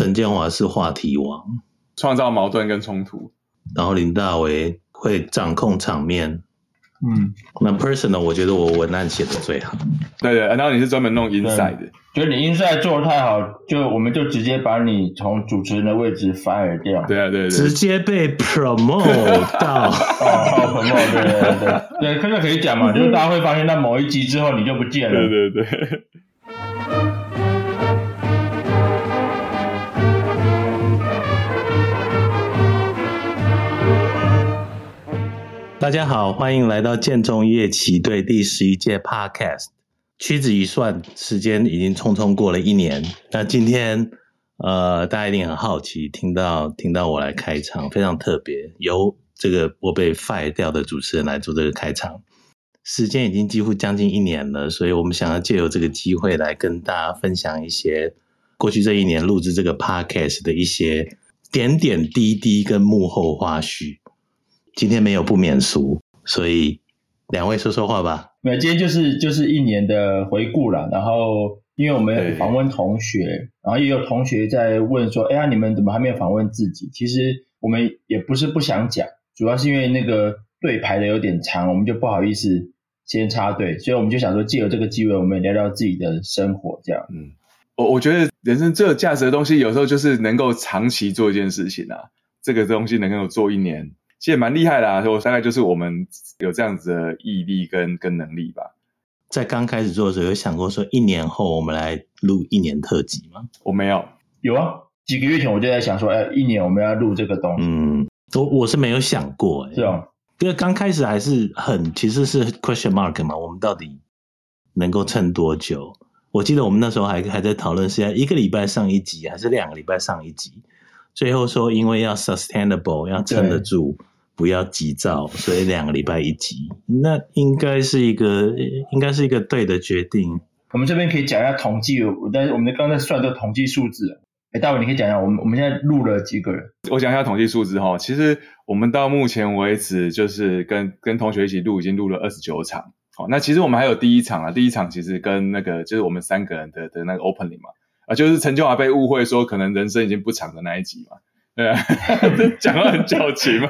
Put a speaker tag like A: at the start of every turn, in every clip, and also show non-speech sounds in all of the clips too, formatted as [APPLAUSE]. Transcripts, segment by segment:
A: 陈建华是话题王，
B: 创造矛盾跟冲突，
A: 然后林大为会掌控场面。
C: 嗯，
A: 那 personal 我觉得我文案写的最好。
B: 对对，然后你是专门弄 inside 的，
C: 觉得你 inside 做的太好，就我们就直接把你从主持人的位置 fire 掉。
B: 对啊对对，
A: 直接被 promote 到 [LAUGHS]
C: 哦，好 promote，对对对对，这个可以讲嘛，[LAUGHS] 就是大家会发现，到某一集之后你就不见了。
B: 对对对。
A: 大家好，欢迎来到建中乐旗队第十一届 Podcast。屈指一算，时间已经匆匆过了一年。那今天，呃，大家一定很好奇，听到听到我来开场，非常特别，由这个我被 fire 掉的主持人来做这个开场。时间已经几乎将近一年了，所以我们想要借由这个机会来跟大家分享一些过去这一年录制这个 Podcast 的一些点点滴滴跟幕后花絮。今天没有不免俗，所以两位说说话吧。
C: 没有，今天就是就是一年的回顾了。然后，因为我们访问同学，然后也有同学在问说：“哎呀，你们怎么还没有访问自己？”其实我们也不是不想讲，主要是因为那个队排的有点长，我们就不好意思先插队，所以我们就想说，借由这个机会，我们聊聊自己的生活，这样。
B: 嗯，我我觉得人生最有价值的东西，有时候就是能够长期做一件事情啊。这个东西能够做一年。其实蛮厉害的啊，我大概就是我们有这样子的毅力跟跟能力吧。
A: 在刚开始做的时候，有想过说一年后我们来录一年特辑吗？
B: 我没有，
C: 有啊，几个月前我就在想说，哎，一年我们要录这个东西。
A: 嗯，我我是没有想过，哎，
C: 是啊，
A: 因为刚开始还是很其实是 question mark 嘛，我们到底能够撑多久？我记得我们那时候还还在讨论是要一个礼拜上一集，还是两个礼拜上一集？最后说因为要 sustainable，要撑得住。不要急躁，所以两个礼拜一集，那应该是一个应该是一个对的决定。
C: 我们这边可以讲一下统计，但是我们刚才算这个统计数字。哎，大伟，你可以讲一下，我们我们现在录了几个人？
B: 我讲一下统计数字哈。其实我们到目前为止，就是跟跟同学一起录，已经录了二十九场。好，那其实我们还有第一场啊，第一场其实跟那个就是我们三个人的的那个 opening 嘛，啊，就是陈秋华被误会说可能人生已经不长的那一集嘛。对啊，讲话很矫情嘛。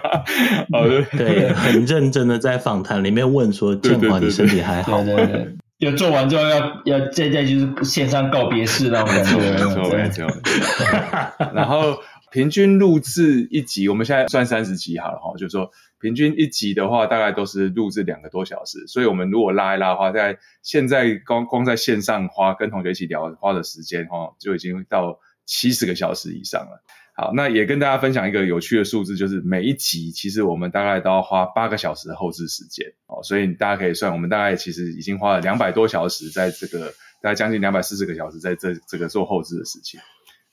B: 哦，
A: 对，很认真的在访谈里面问说：“建华，你身体还好吗？”
C: 对对对，就做完之后要要再再就是线上告别式那种感觉。没错没
B: 错。然后平均录制一集，我们现在算三十集好了哈，就是说平均一集的话，大概都是录制两个多小时。所以我们如果拉一拉的话，在现在光光在线上花跟同学一起聊花的时间哈，就已经到七十个小时以上了。好，那也跟大家分享一个有趣的数字，就是每一集其实我们大概都要花八个小时的后置时间哦，所以大家可以算，我们大概其实已经花了两百多小时在这个，大概将近两百四十个小时在这这个做后置的事情，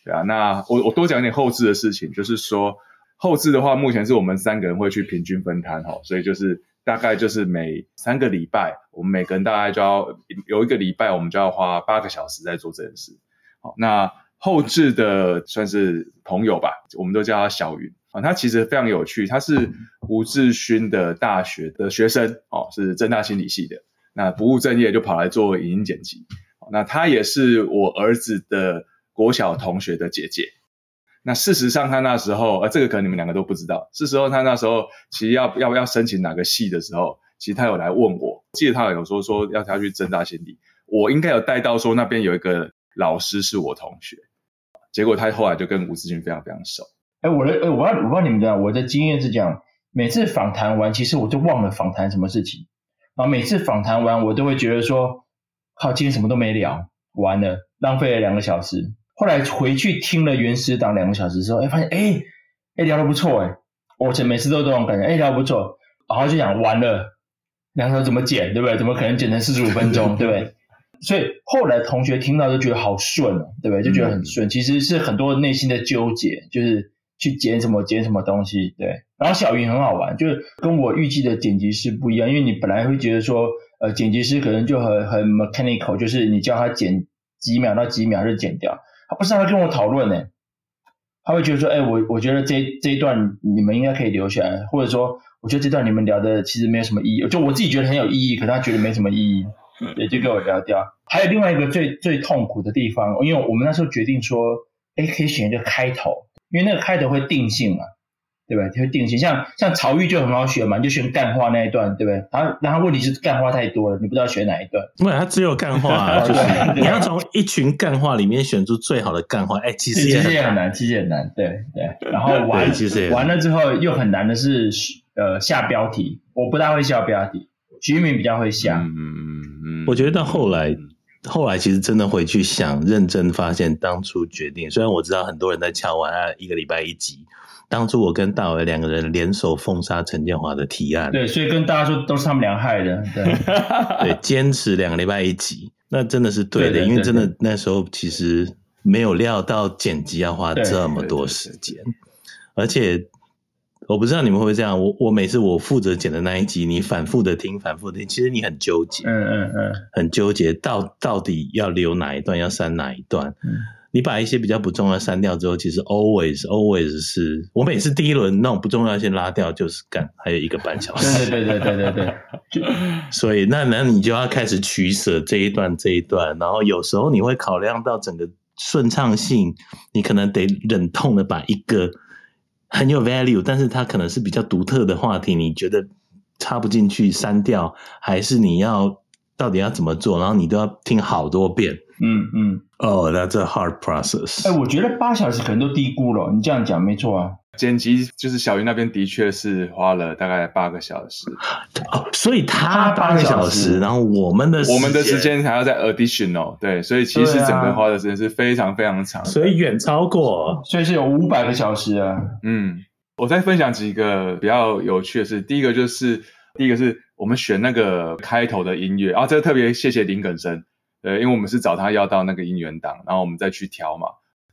B: 对啊，那我我多讲一点后置的事情，就是说后置的话，目前是我们三个人会去平均分摊哈，所以就是大概就是每三个礼拜，我们每个人大概就要有一个礼拜，我们就要花八个小时在做这件事，好，那。后置的算是朋友吧，我们都叫他小云啊。他其实非常有趣，他是吴志勋的大学的学生哦，是政大心理系的。那不务正业就跑来做影音剪辑。那他也是我儿子的国小同学的姐姐。那事实上，他那时候，呃，这个可能你们两个都不知道。是时候他那时候其实要要不要申请哪个系的时候，其实他有来问我。记得他有说说要他去政大心理，我应该有带到说那边有一个老师是我同学。结果他后来就跟吴志军非常非常熟。
C: 哎，我的，哎，我要，我不知道你们知道，我的经验是这样：每次访谈完，其实我就忘了访谈什么事情。然后每次访谈完，我都会觉得说，靠，今天什么都没聊，完了，浪费了两个小时。后来回去听了原始档两个小时之后，哎，发现，哎，哎，聊得不错，哎，我这每次都这种感觉，哎，聊得不错。然后就想，完了，两个小时怎么剪，对不对？怎么可能剪成四十五分钟，对不对？所以后来同学听到就觉得好顺哦，对不对？就觉得很顺。嗯、其实是很多内心的纠结，就是去剪什么剪什么东西，对。然后小云很好玩，就是跟我预计的剪辑师不一样，因为你本来会觉得说，呃，剪辑师可能就很很 mechanical，就是你叫他剪几秒到几秒就剪掉。他不是，他会跟我讨论呢，他会觉得说，哎，我我觉得这这一段你们应该可以留下来，或者说，我觉得这段你们聊的其实没有什么意义，就我自己觉得很有意义，可他觉得没什么意义。也就跟我聊掉。还有另外一个最最痛苦的地方，因为我们那时候决定说哎，可以选一个开头，因为那个开头会定性嘛。对吧？它会定性，像像曹郁就很好选嘛，你就选干话那一段，对不对？然后然后问题是干话太多了，你不知道选哪一段。
A: 因为它只有干话、啊，[LAUGHS] 就是你要从一群干话里面选出最好的干话，哎，其实也
C: 其实也很难，其实也很难，对对。然后完
A: 其实
C: 完了之后又很难的是呃下标题，我不大会下标题，徐玉明比较会下。嗯嗯
A: 嗯。我觉得到后来后来其实真的回去想，认真发现当初决定，虽然我知道很多人在敲完啊，一个礼拜一集。当初我跟大为两个人联手封杀陈建华的提案，
C: 对，所以跟大家说都是他们俩害的，对，[LAUGHS]
A: 对，坚持两个礼拜一集，那真的是对的，对对对对，因为真的那时候其实没有料到剪辑要花这么多时间，而且我不知道你们会不会这样，我我每次我负责剪的那一集，你反复的听，反复的听，其实你很纠结，嗯嗯嗯，很纠结到到底要留哪一段，要删哪一段。嗯你把一些比较不重要的删掉之后，其实 always always 是我每次第一轮那种不重要先拉掉，就是干还有一个半小时。
C: 对对对对对对对。[LAUGHS]
A: 所以那那你就要开始取舍这一段这一段，然后有时候你会考量到整个顺畅性，你可能得忍痛的把一个很有 value，但是它可能是比较独特的话题，你觉得插不进去删掉，还是你要到底要怎么做？然后你都要听好多遍。嗯嗯，哦、oh,，That's a hard process。
C: 哎，我觉得八小时可能都低估了。你这样讲没错啊。
B: 剪辑就是小云那边的确是花了大概八个小时。
A: 哦，所以他八个小时，然后我们的
B: 我们的时间还要再 additional。对，所以其实整个花的时间是非常非常长，
A: 所以远超过，
C: 所以是有五百个小时啊。
B: 嗯，我再分享几个比较有趣的事。第一个就是，第一个是我们选那个开头的音乐，啊，这个特别谢谢林耿生。对，因为我们是找他要到那个音源档，然后我们再去调嘛。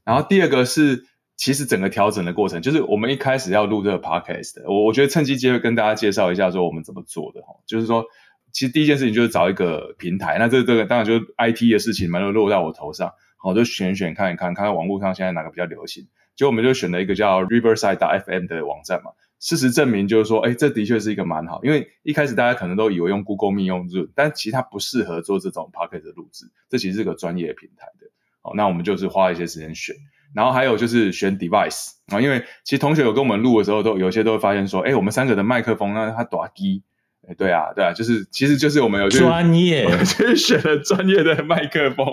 B: 然后第二个是，其实整个调整的过程，就是我们一开始要录这个 podcast，我我觉得趁机机会跟大家介绍一下，说我们怎么做的哈。就是说，其实第一件事情就是找一个平台，那这个这个当然就是 IT 的事情嘛，就落在我头上，好就选选看一看，看看网络上现在哪个比较流行，结果我们就选了一个叫 Riverside.fm 的网站嘛。事实证明，就是说，哎，这的确是一个蛮好，因为一开始大家可能都以为用 Google Meet 用 Zoom，但其实它不适合做这种 Podcast 的录制，这其实是个专业平台的。好，那我们就是花一些时间选，然后还有就是选 Device 啊，因为其实同学有跟我们录的时候，都有些都会发现说，哎，我们三个的麦克风呢，它短低。哎，对啊，对啊，就是其实就是我们有
A: 专业，
B: 就是选了专业的麦克风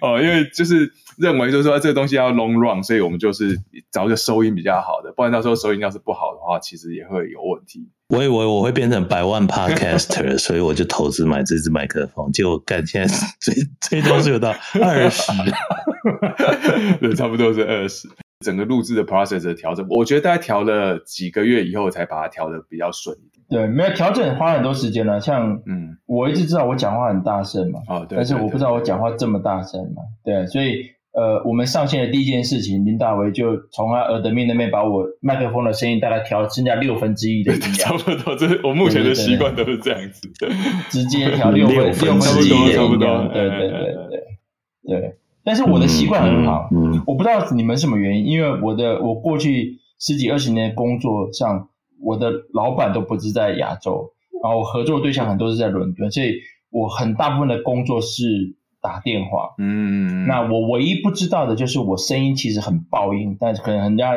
B: 哦，因为就是认为就是说这个东西要 long run，所以我们就是找一个收音比较好的，不然到时候收音要是不好的话，其实也会有问题。
A: 我以为我会变成百万 podcaster，所以我就投资买这支麦克风，结果干现在最最多是有到二十，[LAUGHS]
B: 对，差不多是二十。整个录制的 process 的调整，我觉得大概调了几个月以后，才把它调的比较顺一点。
C: 对，没有调整花很多时间了。像，嗯，我一直知道我讲话很大声嘛，哦，对，但是我不知道我讲话这么大声嘛，对，所以，呃，我们上线的第一件事情，林大为就从他耳朵面那边把我麦克风的声音大概调剩下六分之一的音量，[LAUGHS]
B: 差不多，这是我目前的习惯都是这样子，
C: 对对对，直接调六分六分之一的音量，对对对对对，对。但是我的习惯很好，嗯我不知道你们什么原因，因为我的我过去十几二十年的工作上。我的老板都不是在亚洲，然后合作对象很多是在伦敦，所以我很大部分的工作是打电话。嗯，那我唯一不知道的就是我声音其实很爆音，但是可能人家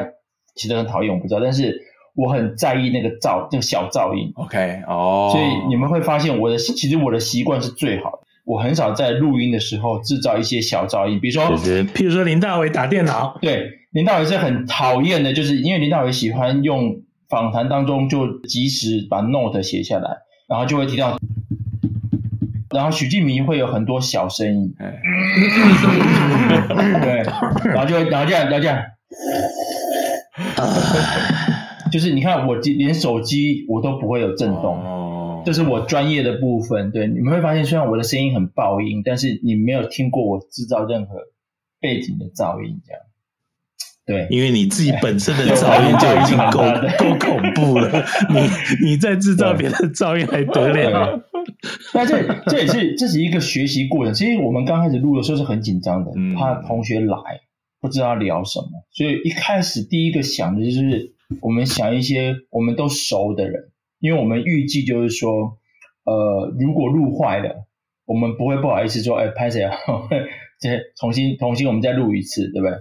C: 其实很讨厌，我不知道。但是我很在意那个噪，那个小噪音。
B: OK，哦，
C: 所以你们会发现我的其实我的习惯是最好的，我很少在录音的时候制造一些小噪音，比如说，
A: 譬如说林大伟打电脑，
C: 对，林大伟是很讨厌的，就是因为林大伟喜欢用。访谈当中就及时把 note 写下来，然后就会提到，然后许敬明会有很多小声音，对，然后就会然后这样，然后这样，就是你看我连手机我都不会有震动，这是我专业的部分。对，你们会发现虽然我的声音很爆音，但是你没有听过我制造任何背景的噪音，这样。对，
A: 因为你自己本身的噪音就已经够够恐怖了，你 [LAUGHS] 你再制造别的噪音还得了？
C: 那这这也是这是一个学习过程。其实我们刚开始录的时候是很紧张的，怕同学来不知道聊什么，所以一开始第一个想的就是我们想一些我们都熟的人，因为我们预计就是说，呃，如果录坏了，我们不会不好意思说，哎，拍谁啊？[LAUGHS] 再重新重新我们再录一次，对不对？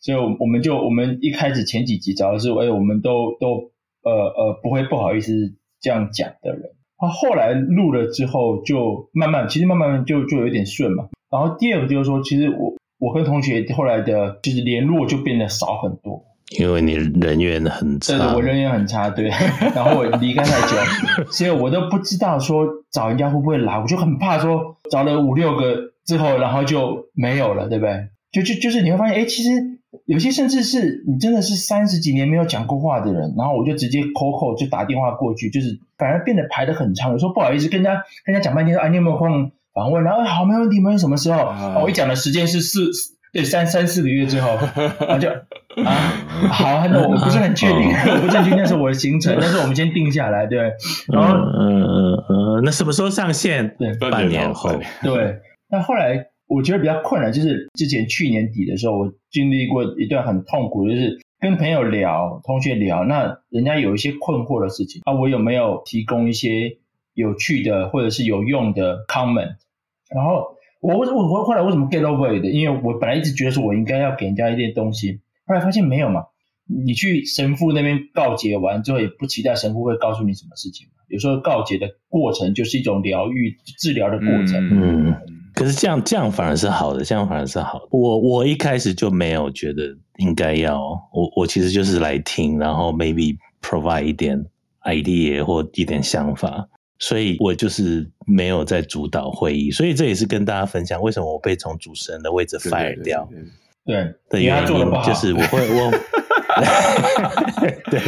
C: 所以我们就我们一开始前几集找的是，哎，我们都都呃呃不会不好意思这样讲的人。他，后来录了之后就慢慢，其实慢慢就就有点顺嘛。然后第二个就是说，其实我我跟同学后来的就是联络就变得少很多。
A: 因为你人缘很差，
C: 对，我人缘很差，对。[LAUGHS] 然后我离开太久，[LAUGHS] 所以我都不知道说找人家会不会来，我就很怕说找了五六个之后，然后就没有了，对不对？就就就是你会发现，哎，其实有些甚至是你真的是三十几年没有讲过话的人，然后我就直接 call call 就打电话过去，就是反而变得排得很长。有时候不好意思跟人家跟人家讲半天说，哎，你有没有空访问？然后好，没问题，没问题，什么时候？哦，我一讲的时间是四。对，三三四个月之后，我就啊，好，那 [LAUGHS] 我不是很确定，我不是很确定那是我的行程，[LAUGHS] 但是我们先定下来，对。然后，
A: 嗯嗯嗯，那什么时候上线？对，半年后。
C: 对，那后来我觉得比较困难，就是之前去年底的时候，我经历过一段很痛苦，就是跟朋友聊、同学聊，那人家有一些困惑的事情啊，我有没有提供一些有趣的或者是有用的 comment，然后。我我我后来为什么 get over 的？因为我本来一直觉得说我应该要给人家一点东西，后来发现没有嘛。你去神父那边告解完之后，也不期待神父会告诉你什么事情嘛。有时候告解的过程就是一种疗愈、治疗的过程。
A: 嗯，嗯，可是这样这样反而是好的，这样反而是好的。我我一开始就没有觉得应该要，我我其实就是来听，然后 maybe provide 一点 idea 或一点想法。所以我就是没有在主导会议，所以这也是跟大家分享为什么我被从主持人的位置 fire 掉。
C: 对，对，
A: 对，对的，原因就是我会我，[LAUGHS] 对，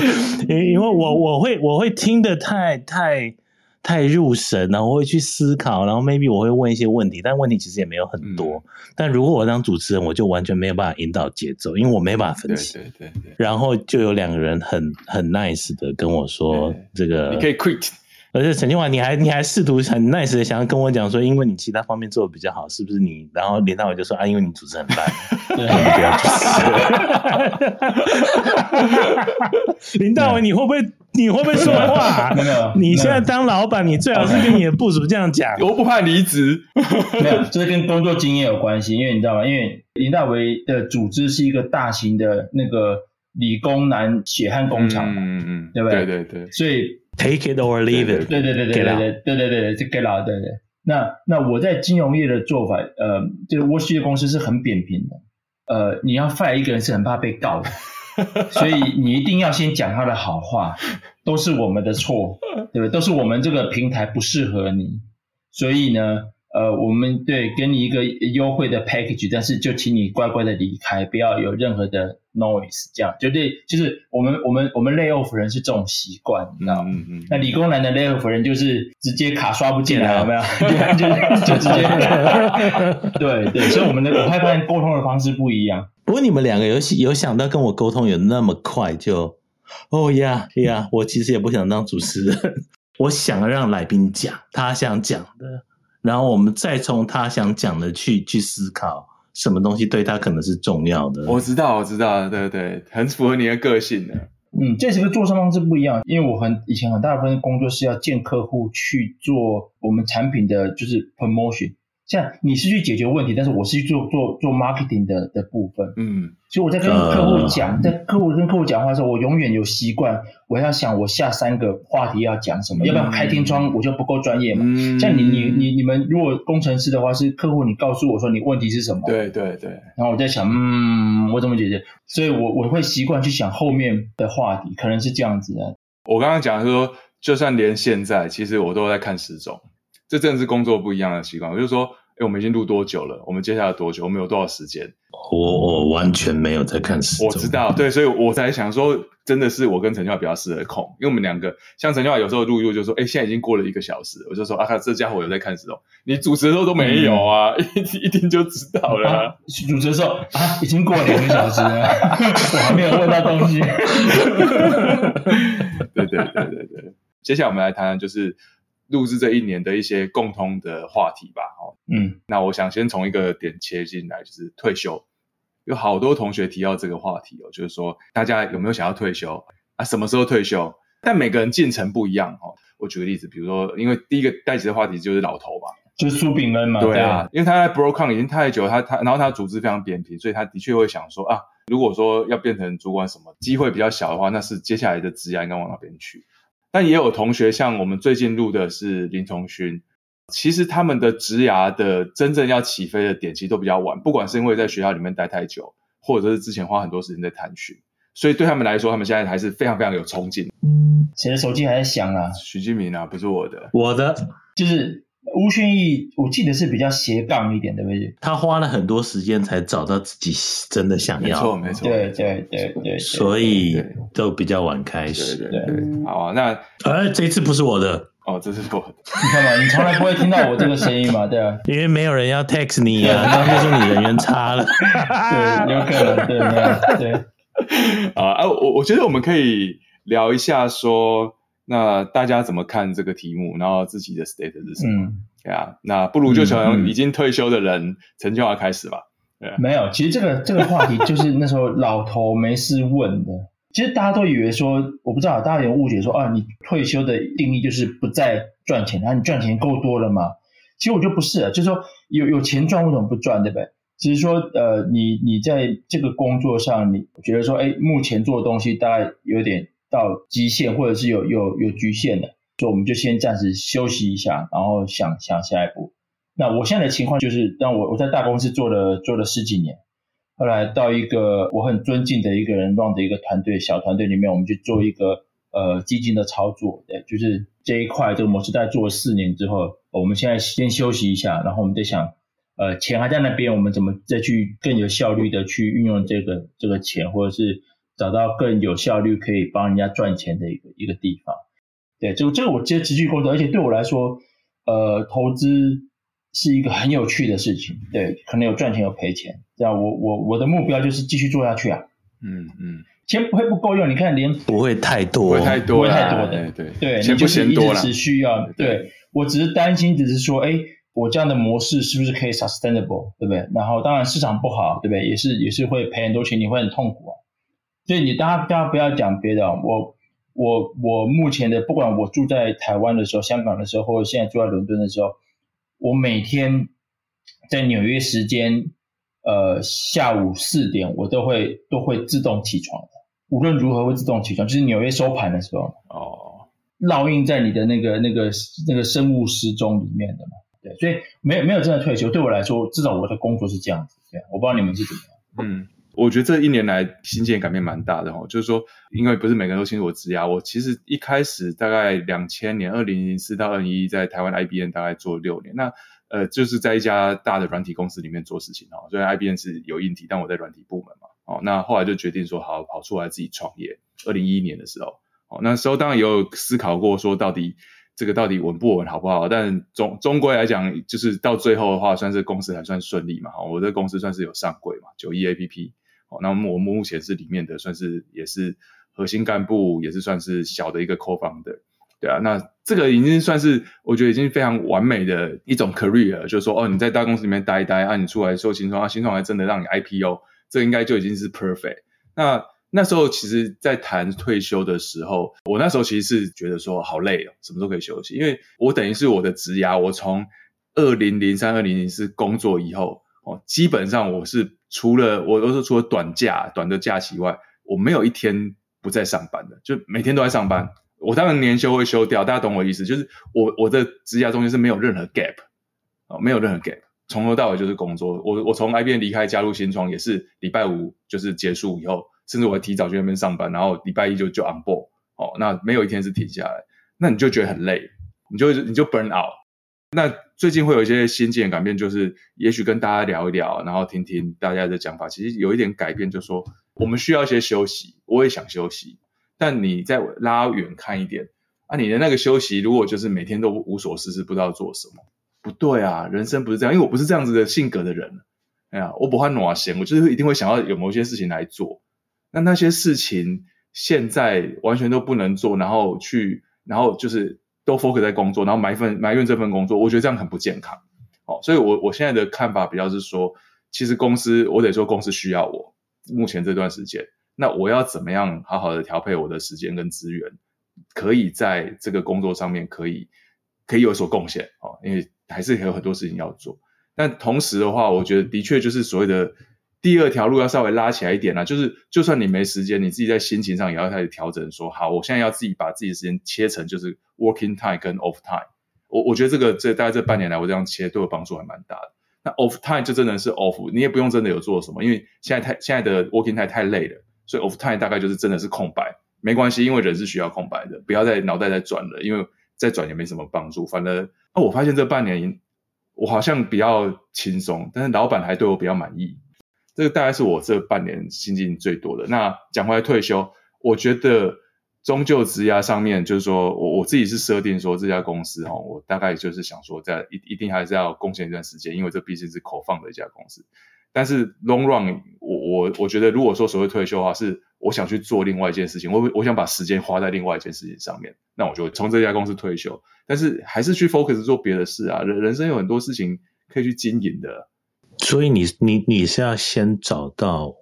A: 因因为我我会我会听得太太太入神，然后我会去思考，然后 maybe 我会问一些问题，但问题其实也没有很多。嗯、但如果我当主持人，我就完全没有办法引导节奏，因为我没办法分析。对对对，对。然后就有两个人很很 nice 的跟我说，这个
B: 你可以 quit。
A: 而且陈清华，你还你还试图很 nice 的想要跟我讲说，因为你其他方面做的比较好，是不是你？然后林大伟就说啊，因为你主持很烂，[LAUGHS] 对，不要主持。林大伟，你会不会你会不会说话？[LAUGHS] 没有，你现在当老板，你最好是跟你的部属这样讲。
B: 我不怕离职，[LAUGHS]
C: 没有，这是跟工作经验有关系。因为你知道吗？因为林大伟的组织是一个大型的那个理工男血汗工厂，嗯嗯，对不对？
B: 对对对，
C: 所以。
A: Take it or leave it。
C: 对对对对对对对对对，就 get out。对对。那那我在金融业的做法，呃，就是沃西的公司是很扁平的。呃，你要 fire 一个人是很怕被告的，[LAUGHS] 所以你一定要先讲他的好话，都是我们的错，对不对？都是我们这个平台不适合你，所以呢。呃，我们对给你一个优惠的 package，但是就请你乖乖的离开，不要有任何的 noise，这样就对，就是我们我们我们 lay off 人是这种习惯，你知道吗？嗯嗯。那理工男的 lay off 人就是直接卡刷不进来，有没有？[LAUGHS] 就就直接。[LAUGHS] 对对，所以我们的我会发现沟通的方式不一样。
A: 不过你们两个有有想到跟我沟通有那么快就？哦呀呀，我其实也不想当主持人，[LAUGHS] 我想让来宾讲他想讲的。然后我们再从他想讲的去去思考，什么东西对他可能是重要的。
B: 我知道，我知道，对对，很符合你的个性的。
C: 嗯，这是个做事方式不一样，因为我很以前很大部分工作是要见客户去做我们产品的就是 promotion。像你是去解决问题，但是我是去做做做 marketing 的的部分。嗯，所以我在跟客户讲，在客户跟客户讲话的时候，我永远有习惯，我要想我下三个话题要讲什么，嗯、要不然开天窗我就不够专业嘛。嗯、像你你你你们如果工程师的话，是客户你告诉我说你问题是什么？
B: 对对对。
C: 然后我在想，嗯，我怎么解决？所以我我会习惯去想后面的话题，可能是这样子的。
B: 我刚刚讲说，就算连现在，其实我都在看时钟。这正是工作不一样的习惯，我就是说，哎，我们已经录多久了？我们接下来多久？我们有多少时间？
A: 我我完全没有在看时间。
B: 我知道，对，所以我才想说，真的是我跟陈教比较适合控，因为我们两个，像陈教有时候录一录就说，哎，现在已经过了一个小时，我就说啊，这家伙有在看时钟。你主持的时候都没有啊，嗯、[LAUGHS] 一一听就知道了。啊、
C: 主持的时候啊，已经过了两个小时了，[LAUGHS] 我还没有问到东西。[LAUGHS]
B: 对对对对对，接下来我们来谈谈就是。录制这一年的一些共通的话题吧，哦，嗯，那我想先从一个点切进来，就是退休，有好多同学提到这个话题哦，就是说大家有没有想要退休啊？什么时候退休？但每个人进程不一样哦。我举个例子，比如说，因为第一个带起的话题就是老头嘛，
C: 就是苏炳恩嘛。
B: 对啊，对因为他在 Broadcom 已经太久，他他然后他的组织非常扁平，所以他的确会想说啊，如果说要变成主管什么机会比较小的话，那是接下来的职涯应该往哪边去？但也有同学像我们最近录的是林同勋，其实他们的职涯的真正要起飞的点其实都比较晚，不管是因为在学校里面待太久，或者是之前花很多时间在探寻。所以对他们来说，他们现在还是非常非常有冲劲。
C: 谁的手机还在响啊？
B: 徐金明啊，不是我的，
A: 我的
C: 就是吴宣义。我记得是比较斜杠一点的，对不对？
A: 他花了很多时间才找到自己真的想要。
B: 没错，没错。
C: 对对对对。
A: 所以都比较晚开始。
B: 对对对。好啊，那
A: 呃，这次不是我的
B: 哦，这是我的。
C: 你看嘛，你从来不会听到我这个声音嘛？[LAUGHS] 对啊，
A: 因为没有人要 text 你啊，[LAUGHS] 刚刚就说你人缘差了。
C: 对，有可能，对对。[LAUGHS]
B: 啊，哎，我我觉得我们可以聊一下说，说那大家怎么看这个题目，然后自己的 state 是什么？嗯，对啊，那不如就从已经退休的人、嗯、陈清华开始吧。对，
C: 没有，其实这个这个话题就是那时候老头没事问的。其实大家都以为说，我不知道，大家有误解说啊，你退休的定义就是不再赚钱，然后你赚钱够多了嘛？其实我就不是了，就是说有有钱赚为什么不赚，对不对？只是说，呃，你你在这个工作上，你觉得说，哎，目前做的东西大概有点到极限，或者是有有有局限的，所以我们就先暂时休息一下，然后想想下一步。那我现在的情况就是，当我我在大公司做了做了十几年，后来到一个我很尊敬的一个人 run 的一个团队，小团队里面，我们去做一个呃基金的操作，对，就是这一块这个模式在做了四年之后，我们现在先休息一下，然后我们再想。呃，钱还在那边，我们怎么再去更有效率的去运用这个这个钱，或者是找到更有效率可以帮人家赚钱的一个一个地方？对，这个这个我接持续工作，而且对我来说，呃，投资是一个很有趣的事情。对，可能有赚钱有赔钱，这样我我我的目标就是继续做下去啊。嗯嗯，钱不会不够用，你看连
A: 不会太多，
B: 不会太多，
C: 不会太多的，
B: 对
C: 对对，钱不嫌多了，持续要。对，我只是担心，只是说，哎。我这样的模式是不是可以 sustainable，对不对？然后当然市场不好，对不对？也是也是会赔很多钱，你会很痛苦啊。所以你大家大家不要讲别的，我我我目前的不管我住在台湾的时候、香港的时候，或者现在住在伦敦的时候，我每天在纽约时间呃下午四点，我都会都会自动起床的，无论如何会自动起床，就是纽约收盘的时候哦，烙印在你的那个那个那个生物时钟里面的嘛。对，所以没有没有真的退休，对我来说，至少我的工作是这样子。对，我不知道你们是怎么样。
B: 嗯，我觉得这一年来心境改变蛮大的哦，就是说，因为不是每个人都清楚我职涯，我其实一开始大概两千年，二零零四到二零一一，在台湾 IBM 大概做六年，那呃就是在一家大的软体公司里面做事情哦。虽然 IBM 是有硬体，但我在软体部门嘛，哦，那后来就决定说，好跑出来自己创业。二零一一年的时候，哦，那时候当然也有思考过说到底。这个到底稳不稳，好不好？但总终归来讲，就是到最后的话，算是公司还算顺利嘛。我这公司算是有上柜嘛，九一 APP。那我们目前是里面的，算是也是核心干部，也是算是小的一个 co-founder。对啊，那这个已经算是我觉得已经非常完美的一种 career，就是说哦，你在大公司里面待一待，啊，你出来做新创，啊，新创还真的让你 IPO，这应该就已经是 perfect。那那时候其实，在谈退休的时候，我那时候其实是觉得说好累哦，什么都可以休息？因为我等于是我的职涯，我从二零零三、二零零四工作以后，哦，基本上我是除了我都是除了短假、短的假期外，我没有一天不在上班的，就每天都在上班。我当然年休会休掉，大家懂我意思，就是我我的职涯中间是没有任何 gap，哦，没有任何 gap，从头到尾就是工作。我我从 IBM 离开加入新创，也是礼拜五就是结束以后。甚至我提早去那边上班，然后礼拜一就就 on board，哦，那没有一天是停下来，那你就觉得很累，你就你就 burn out。那最近会有一些心境的改变，就是也许跟大家聊一聊，然后听听大家的讲法，其实有一点改变，就是说我们需要一些休息，我也想休息，但你再拉远看一点，啊，你的那个休息如果就是每天都无所事事，不知道做什么，不对啊，人生不是这样，因为我不是这样子的性格的人，哎呀，我不会暖闲，我就是一定会想要有某些事情来做。那那些事情现在完全都不能做，然后去，然后就是都 focus 在工作，然后埋份埋怨这份工作，我觉得这样很不健康。哦，所以我我现在的看法比较是说，其实公司我得说公司需要我，目前这段时间，那我要怎么样好好的调配我的时间跟资源，可以在这个工作上面可以可以有所贡献哦，因为还是有很多事情要做。但同时的话，我觉得的确就是所谓的第二条路要稍微拉起来一点啦，就是就算你没时间，你自己在心情上也要开始调整说，好，我现在要自己把自己的时间切成就是 working time 跟 off time。我我觉得这个这大概这半年来我这样切对我帮助还蛮大的。那 off time 就真的是 off，你也不用真的有做什么，因为现在太现在的 working time 太累了，所以 off time 大概就是真的是空白，没关系，因为人是需要空白的，不要再脑袋再转了，因为再转也没什么帮助。反正那我发现这半年我好像比较轻松，但是老板还对我比较满意，这个大概是我这半年心境最多的。那讲回来退休，我觉得。终究职涯上面，就是说我我自己是设定说这家公司哦，我大概就是想说，在一一定还是要贡献一段时间，因为这毕竟是口放的一家公司。但是 long run，我我我觉得，如果说所谓退休的话，是我想去做另外一件事情，我我想把时间花在另外一件事情上面，那我就从这家公司退休。但是还是去 focus 做别的事啊，人人生有很多事情可以去经营的。
A: 所以你你你是要先找到。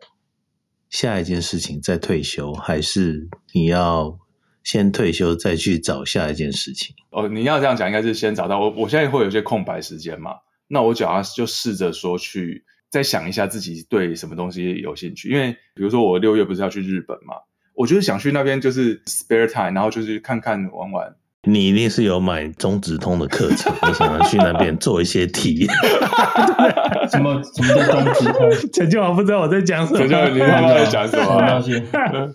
A: 下一件事情再退休，还是你要先退休再去找下一件事情？
B: 哦，你要这样讲，应该是先找到我。我现在会有些空白时间嘛，那我主要就试着说去再想一下自己对什么东西有兴趣。因为比如说我六月不是要去日本嘛，我就是想去那边就是 spare time，然后就是看看玩玩。
A: 你一定是有买中指通的课程，你想要去那边做一些题。[LAUGHS]
C: 什么什么叫中指通？[LAUGHS]
A: 陈俊华不知道我在讲什么。
B: 陈俊华，你他妈在讲什么？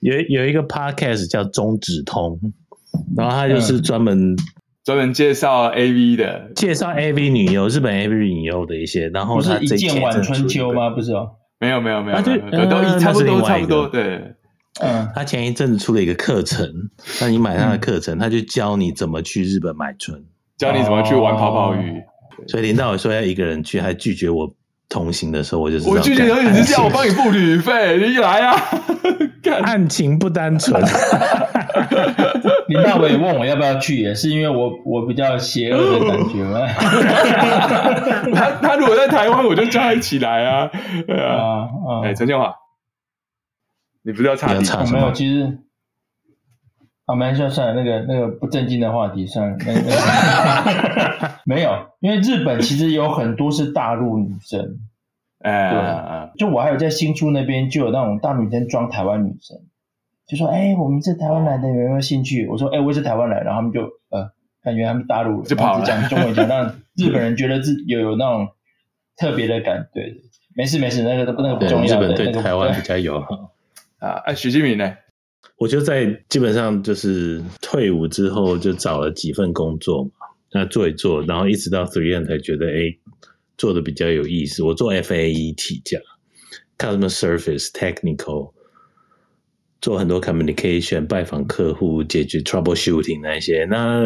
A: 有有一个 podcast 叫中指通，然后他就是专门、嗯、
B: 专门介绍 AV 的，
A: 介绍 AV 女优，日本 AV 女优的一些。然后他
C: 不是一剑晚春秋吗？不是哦，
B: 没有没有没有，没有都差不多差不多对。
A: 嗯，他前一阵子出了一个课程，那你买他的课程，嗯、他就教你怎么去日本买春，
B: 教你怎么去玩泡泡浴。
A: 哦、所以林大伟说要一个人去，还拒绝我同行的时候，我就
B: 我拒绝的时候，你是叫我帮你付旅费，你来啊！
A: 案情不单纯。[LAUGHS]
C: 林大伟问我要不要去，也是因为我我比较邪恶的感觉嘛。[LAUGHS]
B: 他他如果在台湾，我就叫他一起来啊。对啊，哎、啊，陈建华。你不是要插题吗？
C: 没有，其实啊，没事，算了，那个那个不正经的话题算了。那个、[LAUGHS] 没有，因为日本其实有很多是大陆女生，[LAUGHS]
B: 哎，对，
C: 就我还有在新宿那边就有那种大女生装台湾女生，就说：“哎，我们是台湾来的，有没有兴趣？”我说：“哎，我也是台湾来。”然后他们就呃，感觉他们大陆
B: 就跑了，
C: 讲中文讲，让日本人觉得自有有那种特别的感觉。对，没事没事，那个那个不重要的。
A: 日本对台湾比较友好。
B: 啊，哎，许志明呢？
A: 我就在基本上就是退伍之后就找了几份工作嘛，那做一做，然后一直到 Three N 才觉得，哎，做的比较有意思。我做 FAE 体架，Customer Service Technical，做很多 Communication，拜访客户，解决 Troubleshooting 那些。那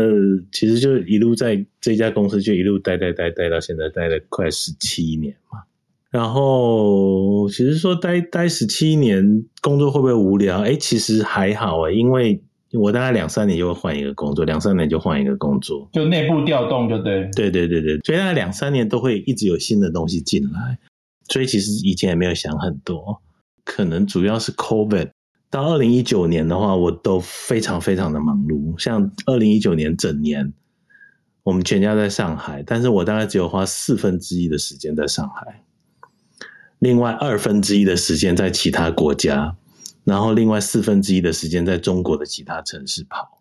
A: 其实就一路在这家公司就一路待待待待到现在，待了快十七年嘛。然后，其实说待待十七年，工作会不会无聊？哎，其实还好诶，因为我大概两三年就会换一个工作，两三年就换一个工作，
C: 就内部调动就对。
A: 对对对对，所以大概两三年都会一直有新的东西进来，所以其实以前也没有想很多，可能主要是 COVID。到二零一九年的话，我都非常非常的忙碌，像二零一九年整年，我们全家在上海，但是我大概只有花四分之一的时间在上海。另外二分之一的时间在其他国家，然后另外四分之一的时间在中国的其他城市跑，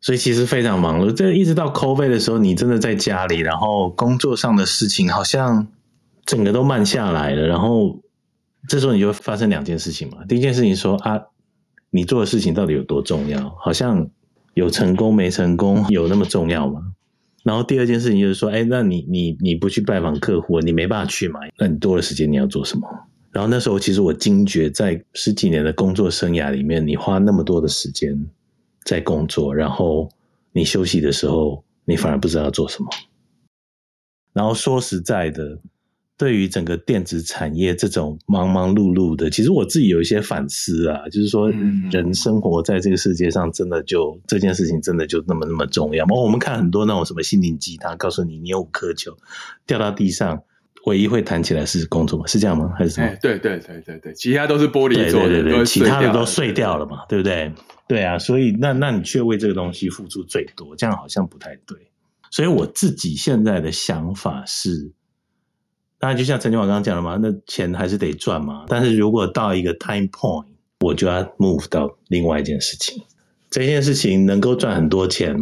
A: 所以其实非常忙碌。这一直到 COVID 的时候，你真的在家里，然后工作上的事情好像整个都慢下来了。然后这时候你就发生两件事情嘛。第一件事情说啊，你做的事情到底有多重要？好像有成功没成功有那么重要吗？然后第二件事情就是说，哎，那你你你不去拜访客户，你没办法去嘛？那你多的时间你要做什么？然后那时候其实我惊觉，在十几年的工作生涯里面，你花那么多的时间在工作，然后你休息的时候，你反而不知道做什么。然后说实在的。对于整个电子产业这种忙忙碌碌的，其实我自己有一些反思啊，就是说，人生活在这个世界上，真的就这件事情真的就那么那么重要吗？我们看很多那种什么心灵鸡汤，告诉你你有五颗球掉到地上，唯一会弹起来是工作吗？是这样吗？还是什么？
B: 对对对对对，其他都是玻璃做的，
A: 对对对对，其他的都碎掉了嘛，对不对？对啊，所以那那你却为这个东西付出最多，这样好像不太对。所以我自己现在的想法是，当然就像陈建华刚刚讲的嘛，那钱还是得赚嘛。但是如果到一个 time point，我就要 move 到另外一件事情。这件事情能够赚很多钱，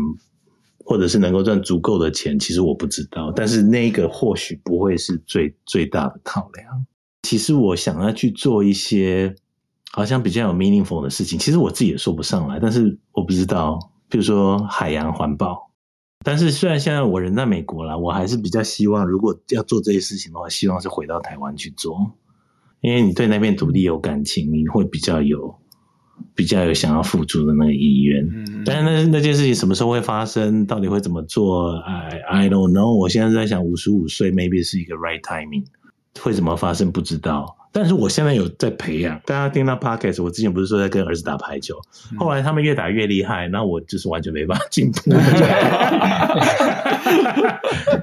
A: 或者是能够赚足够的钱，其实我不知道。但是那个或许不会是最最大的考量。其实我想要去做一些。好像比较有 meaningful 的事情，其实我自己也说不上来，但是我不知道，比如说海洋环保。但是虽然现在我人在美国啦，我还是比较希望，如果要做这些事情的话，希望是回到台湾去做，因为你对那片土地有感情，你会比较有比较有想要付出的那个意愿。嗯，但是那那件事情什么时候会发生，到底会怎么做？I I don't know。我现在在想，五十五岁 maybe 是一个 right timing，会怎么发生不知道。但是我现在有在培养，大家听到 podcast，我之前不是说在跟儿子打排球，后来他们越打越厉害，那我就是完全没办法进步。[LAUGHS] [LAUGHS]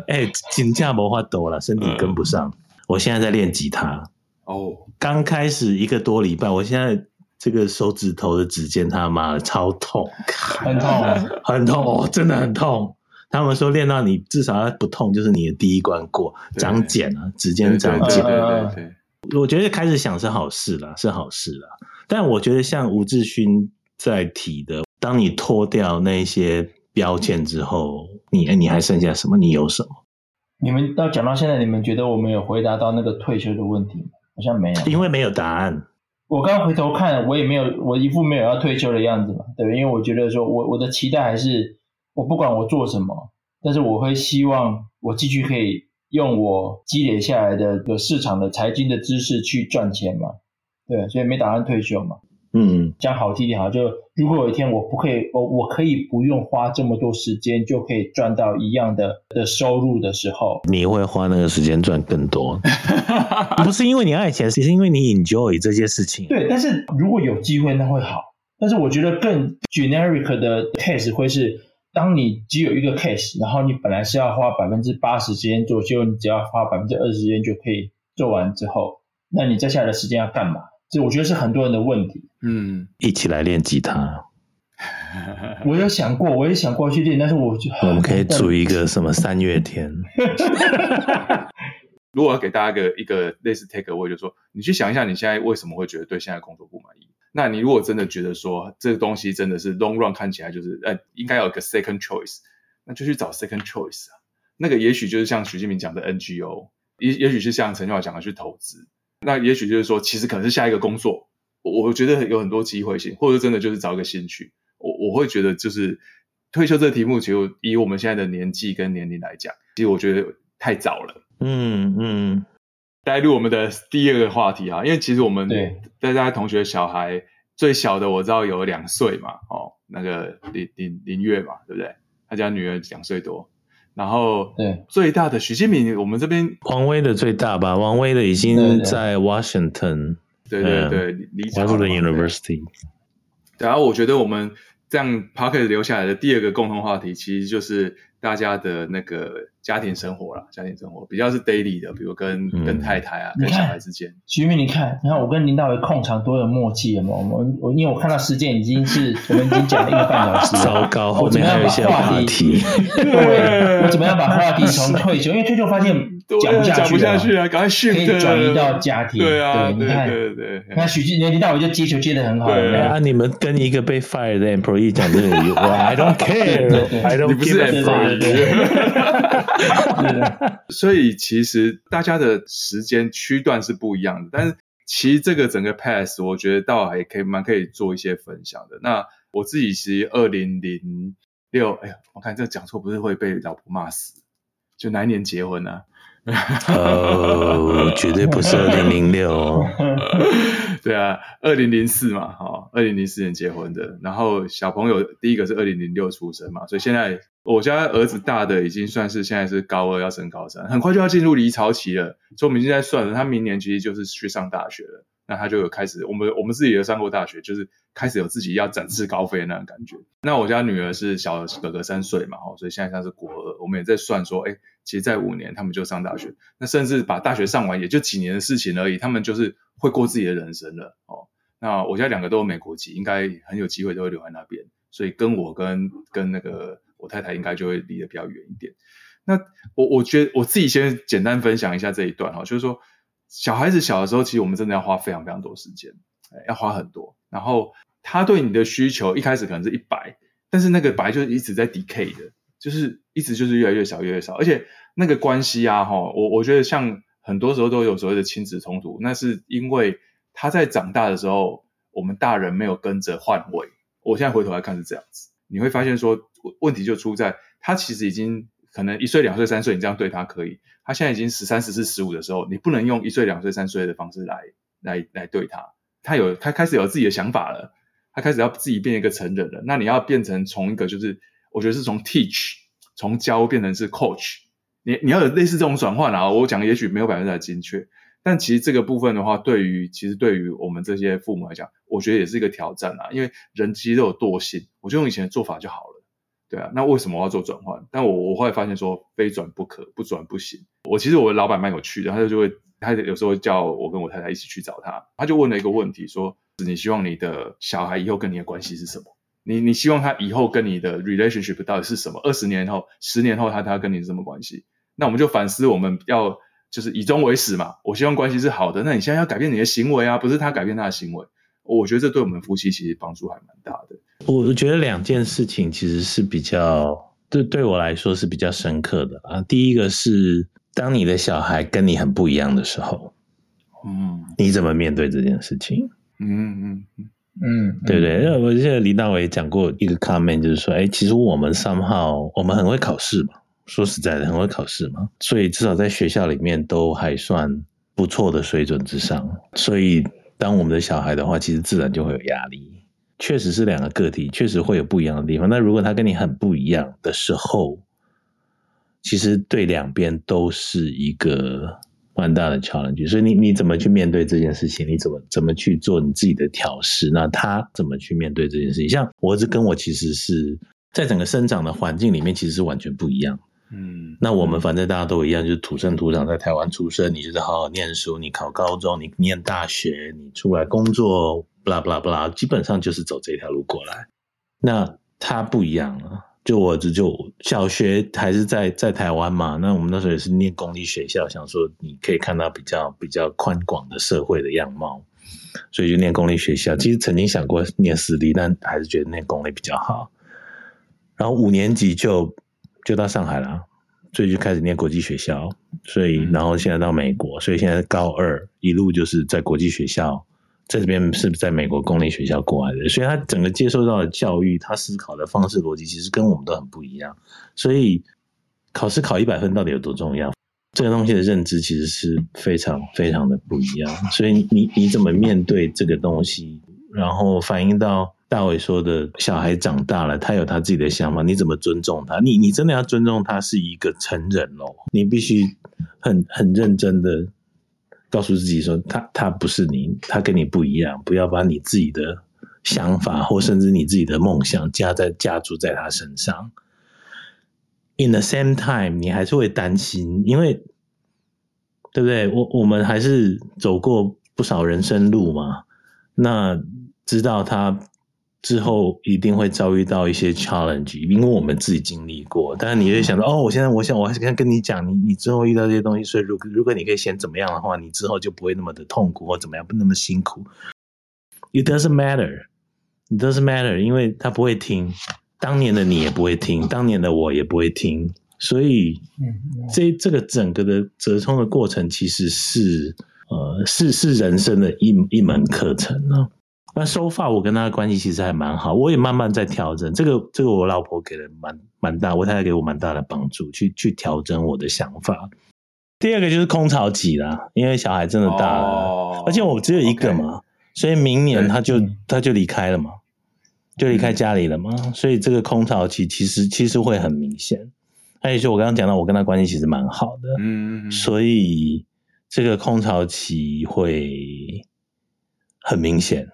A: 哎、欸，金价魔法抖了，身体跟不上。我现在在练吉他哦，刚开始一个多礼拜，我现在这个手指头的指尖他妈的超痛，
C: 很痛，[LAUGHS]
A: 很痛哦，真的很痛。他们说练到你至少要不痛，就是你的第一关过，长茧啊，指尖长茧。
B: 对对对。
A: 我觉得开始想是好事了，是好事了。但我觉得像吴志勋在提的，当你脱掉那些标签之后，你你还剩下什么？你有什么？
C: 你们到讲到现在，你们觉得我们有回答到那个退休的问题吗？好像没有，
A: 因为没有答案。
C: 我刚回头看，我也没有，我一副没有要退休的样子嘛，对，因为我觉得说我我的期待还是，我不管我做什么，但是我会希望我继续可以。用我积累下来的有市场的财经的知识去赚钱嘛，对，所以没打算退休嘛。嗯，讲好听点哈，就如果有一天我不可以，我我可以不用花这么多时间就可以赚到一样的的收入的时候，
A: 你会花那个时间赚更多。[LAUGHS] 不是因为你爱钱，是因为你 enjoy 这些事情。
C: 对，但是如果有机会那会好，但是我觉得更 generic 的 case 会是。当你只有一个 case，然后你本来是要花百分之八十时间做，结果你只要花百分之二十时间就可以做完之后，那你接下来的时间要干嘛？这我觉得是很多人的问题。
A: 嗯，一起来练吉他。[LAUGHS]
C: 我有想过，我也想过去练，但是我就
A: 我们可以组一个什么三月天。[LAUGHS]
B: 如果要给大家一个一个类似 take away，就是说你去想一下，你现在为什么会觉得对现在工作不满意？那你如果真的觉得说这个东西真的是 long run 看起来就是呃应该有一个 second choice，那就去找 second choice 啊。那个也许就是像许金明讲的 NGO，也也许是像陈俊华讲的去投资。那也许就是说，其实可能是下一个工作，我我觉得有很多机会性，或者真的就是找一个兴趣。我我会觉得就是退休这个题目，其实以我们现在的年纪跟年龄来讲，其实我觉得太早了。嗯嗯。带入我们的第二个话题啊，因为其实我们大家同学小孩最小的我知道有两岁嘛，哦，那个林林林月嘛，对不对？他家女儿两岁多，然后对最大的徐金敏，我们这边
A: 王威的最大吧，王威的已经在 Washington，
B: 对对对，离开了 University。然后我觉得我们这样 Parker 留下来的第二个共同话题，其实就是。大家的那个家庭生活啦，家庭生活比较是 daily 的，比如跟、嗯、跟太太啊，跟小孩之间。
C: 徐明，你看，你看我跟林大为控场多有默契有没有？我们我因为我看到时间已经是 [LAUGHS] 我们已经讲了一个半小时，
A: 糟糕，
C: 我怎么样把话题？对，我怎么样把话题从退休，因为退休发现。讲不下去，讲不下去啊！赶快训，可以转移到家庭。
B: 对啊，
C: 你看，
B: 对对。
C: 那许金年，你大伟就接球接的很好。对
A: 啊，你们跟一个被 fire 的 employee 讲这个，I don't care，I [LAUGHS] don't care。[LAUGHS] [LAUGHS]
B: 所以其实大家的时间区段是不一样的，但是其实这个整个 pass，我觉得倒还可以蛮可以做一些分享的。那我自己其实二零零六，哎呀，我看这讲错不是会被老婆骂死？就哪一年结婚呢、啊？
A: 呃，绝对不是二零零六，
B: 对啊，二零零四嘛，哈，二零零四年结婚的。然后小朋友第一个是二零零六出生嘛，所以现在我家儿子大的已经算是现在是高二要升高三，很快就要进入离巢期了。所以我们现在算了，他明年其实就是去上大学了。那他就有开始，我们我们自己也上过大学，就是开始有自己要展翅高飞的那种感觉。那我家女儿是小哥哥三岁嘛，哦，所以现在她是国二，我们也在算说，哎，其实在五年他们就上大学，那甚至把大学上完也就几年的事情而已，他们就是会过自己的人生了，哦。那我家两个都有美国籍，应该很有机会都会留在那边，所以跟我跟跟那个我太太应该就会离得比较远一点。那我我觉得我自己先简单分享一下这一段哈，就是说小孩子小的时候，其实我们真的要花非常非常多时间，要花很多。然后他对你的需求一开始可能是一百，但是那个百就一直在 decay 的，就是一直就是越来越少越来越少，而且那个关系啊哈，我我觉得像很多时候都有所谓的亲子冲突，那是因为他在长大的时候，我们大人没有跟着换位。我现在回头来看是这样子，你会发现说问题就出在他其实已经。可能一岁、两岁、三岁，你这样对他可以。他现在已经十三、十四、十五的时候，你不能用一岁、两岁、三岁的方式来、来、来对他。他有，他开始有自己的想法了，他开始要自己变一个成人了。那你要变成从一个就是，我觉得是从 teach 从教变成是 coach。你你要有类似这种转换啊。我讲也许没有百分之百精确，但其实这个部分的话，对于其实对于我们这些父母来讲，我觉得也是一个挑战啊。因为人其实都有惰性，我就用以前的做法就好了。对啊，那为什么我要做转换？但我我后来发现说，非转不可，不转不行。我其实我的老板蛮有趣的，他就就会，他有时候会叫我跟我太太一起去找他，他就问了一个问题，说：你希望你的小孩以后跟你的关系是什么？你你希望他以后跟你的 relationship 到底是什么？二十年后、十年后，他他跟你是什么关系？那我们就反思，我们要就是以终为始嘛。我希望关系是好的，那你现在要改变你的行为啊，不是他改变他的行为。我觉得这对我们夫妻其实帮助还蛮大的。
A: 我觉得两件事情其实是比较对对我来说是比较深刻的啊。第一个是当你的小孩跟你很不一样的时候，嗯，你怎么面对这件事情？
B: 嗯嗯嗯
A: 嗯，对不对？因为我记得李大伟讲过一个 comment，就是说，哎，其实我们 somehow 我们很会考试嘛，说实在的，很会考试嘛，所以至少在学校里面都还算不错的水准之上，所以。当我们的小孩的话，其实自然就会有压力。确实是两个个体，确实会有不一样的地方。那如果他跟你很不一样的时候，其实对两边都是一个蛮大的 challenge。所以你你怎么去面对这件事情？你怎么怎么去做你自己的调试？那他怎么去面对这件事情？像我儿子跟我其实是在整个生长的环境里面，其实是完全不一样。嗯，那我们反正大家都一样，就是土生土长在台湾出生，你就是好好念书，你考高中，你念大学，你出来工作，不啦不啦不啦，基本上就是走这条路过来。那他不一样了，就我这就小学还是在在台湾嘛，那我们那时候也是念公立学校，想说你可以看到比较比较宽广的社会的样貌，所以就念公立学校。其实曾经想过念私立，但还是觉得念公立比较好。然后五年级就。就到上海了，所以就开始念国际学校，所以然后现在到美国，所以现在高二一路就是在国际学校，在这边是在美国公立学校过来的，所以他整个接受到的教育，他思考的方式逻辑其实跟我们都很不一样，所以考试考一百分到底有多重要？这个东西的认知其实是非常非常的不一样，所以你你怎么面对这个东西，然后反映到。大伟说的，小孩长大了，他有他自己的想法，你怎么尊重他？你你真的要尊重他是一个成人哦，你必须很很认真的告诉自己说，他他不是你，他跟你不一样，不要把你自己的想法或甚至你自己的梦想加在加注在他身上。In the same time，你还是会担心，因为对不对？我我们还是走过不少人生路嘛，那知道他。之后一定会遭遇到一些 challenge，因为我们自己经历过。但是你会想到，哦，我现在我想我还是跟跟你讲，你你之后遇到这些东西，所以如果如果你可以先怎么样的话，你之后就不会那么的痛苦或怎么样，不那么辛苦。It doesn't matter, it doesn't matter，因为他不会听，当年的你也不会听，当年的我也不会听，所以这这个整个的折冲的过程，其实是呃是是人生的一一门课程呢。那收发我跟他的关系其实还蛮好，我也慢慢在调整。这个这个我老婆给了蛮蛮大，我太太给我蛮大的帮助，去去调整我的想法。第二个就是空巢期啦，因为小孩真的大了，哦、而且我只有一个嘛所以明年他就他就离开了嘛，就离开家里了嘛，嗯、所以这个空巢期其实其实会很明显。还有就我刚刚讲到，我跟他关系其实蛮好的，嗯，所以这个空巢期会很明显。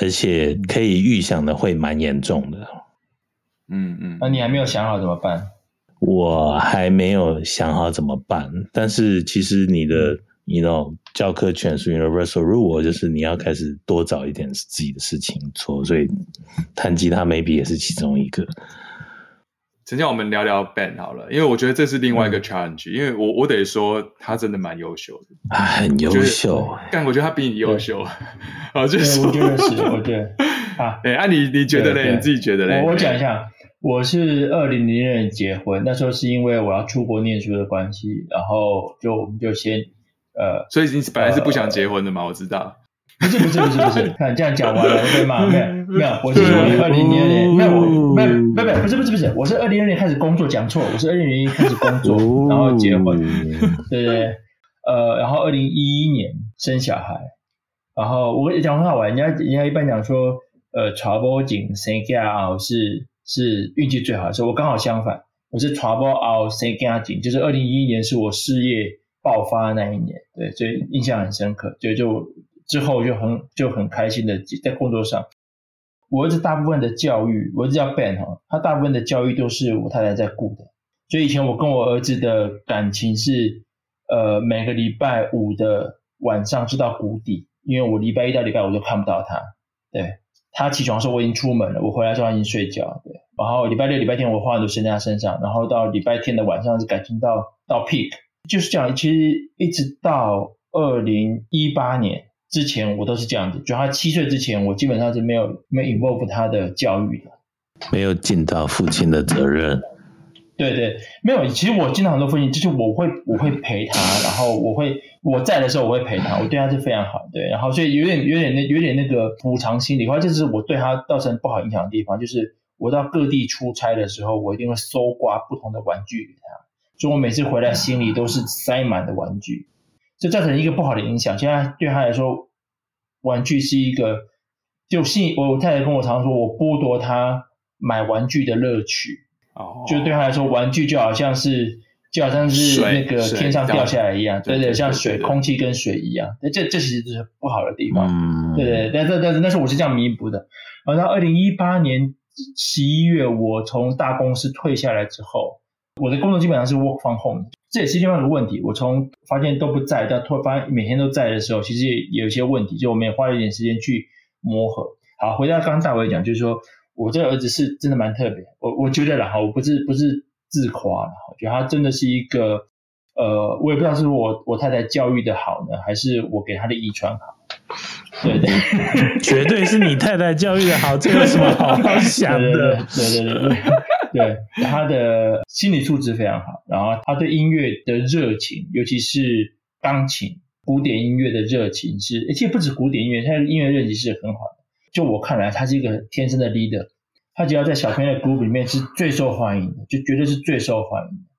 A: 而且可以预想的会蛮严重的，
C: 嗯嗯。那你还没有想好怎么办？
A: 我还没有想好怎么办，但是其实你的你 you know 教科全书 universal rule 就是你要开始多找一点自己的事情做，所以弹吉他 maybe 也是其中一个。
B: 今天我们聊聊 Ben 好了，因为我觉得这是另外一个 challenge，、嗯、因为我我得说他真的蛮优秀的，
A: 啊、很优秀。
B: 但我觉得他比你优秀，啊，[LAUGHS] 就是
C: 我觉得是，我觉得 [LAUGHS] 啊，
B: 哎，啊你你觉得嘞？你自己觉得嘞？
C: 我我讲一下，我是二零零零年结婚，那时候是因为我要出国念书的关系，然后就我们就先呃，
B: 所以你本来是不想结婚的嘛？呃、我知道。
C: 不是不是不是不是，看 [LAUGHS] 这样讲完了会被骂。[LAUGHS] 没有没有，我是说二零零二年，没有我没有没有不是不是不是，我是二零零二年开始工作，讲错，我是二零零一开始工作，然后结婚，对对对，呃，然后二零一一年生小孩，然后我跟你讲很好玩，人家人家一般讲说，呃，传播紧生家啊是是运气最好的时候，我刚好相反，我是传播啊生家紧，就是二零一一年是我事业爆发的那一年，对，所以印象很深刻，就就。之后就很就很开心的在工作上，我儿子大部分的教育，我儿子叫 Ben 哈，他大部分的教育都是我太太在顾的，所以以前我跟我儿子的感情是，呃，每个礼拜五的晚上是到谷底，因为我礼拜一到礼拜五都看不到他，对，他起床的时候我已经出门了，我回来之后他已经睡觉，对，然后礼拜六礼拜天我花很多时间在他身上，然后到礼拜天的晚上是感情到到 peak，就是这样，其实一直到二零一八年。之前我都是这样子，就他七岁之前，我基本上是没有没有 involve 他的教育的，
A: 没有尽到父亲的责任。
C: 对对，没有。其实我经常很多父亲，就是我会我会陪他，然后我会我在的时候我会陪他，我对他是非常好。对，然后所以有点有点那有点那个补偿心理，或者就是我对他造成不好影响的地方，就是我到各地出差的时候，我一定会搜刮不同的玩具给他，所以我每次回来心里都是塞满的玩具。就造成一个不好的影响。现在对他来说，玩具是一个，就信我太太跟我常说，我剥夺他买玩具的乐趣。哦，就对他来说，玩具就好像是就好像是那个天上掉下来一样，对对，像水、空气跟水一样。那这这其实是不好的地方。嗯，对对，但是但是但是我是这样弥补的。然后到二零一八年十一月，我从大公司退下来之后，我的工作基本上是 work from home。这也是另外一个问题。我从发现都不在，到突然发现每天都在的时候，其实也有一些问题。就我们也花了一点时间去磨合。好，回到刚刚大伟讲，就是说我这个儿子是真的蛮特别。我我觉得啦，哈，我不是不是自夸啦，我觉得他真的是一个，呃，我也不知道是我我太太教育的好呢，还是我给他的遗传好。对 [LAUGHS] 对，
A: 绝对是你太太教育的好，这有什么好好想的？
C: 对对对对。对对，对他的心理素质非常好，然后他对音乐的热情，尤其是钢琴、古典音乐的热情是，而且不止古典音乐，他的音乐热情是很好的。就我看来，他是一个天生的 leader，他只要在小朋友的 group 里面是最受欢迎的，就绝对是最受欢迎的。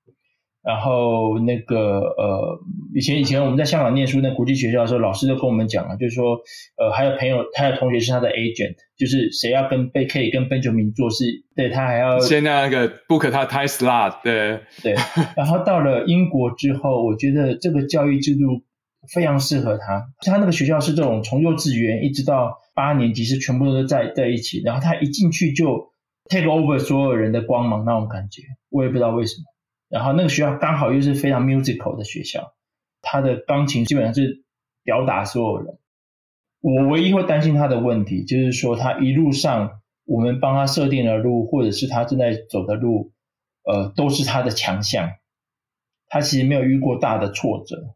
C: 然后那个呃，以前以前我们在香港念书，那国际学校的时候，老师都跟我们讲了，就是说呃，还有朋友，他的同学是他的 agent，就是谁要跟贝可以跟 Benjamin 做事，对他还要 [LAUGHS]
B: 先那个 book 他 time slot，对
C: 对。然后到了英国之后，我觉得这个教育制度非常适合他，他那个学校是这种从幼稚园一直到八年级是全部都在在一起，然后他一进去就 take over 所有人的光芒那种感觉，我也不知道为什么。然后那个学校刚好又是非常 musical 的学校，他的钢琴基本上是吊打所有人。我唯一会担心他的问题，就是说他一路上我们帮他设定的路，或者是他正在走的路，呃，都是他的强项。他其实没有遇过大的挫折，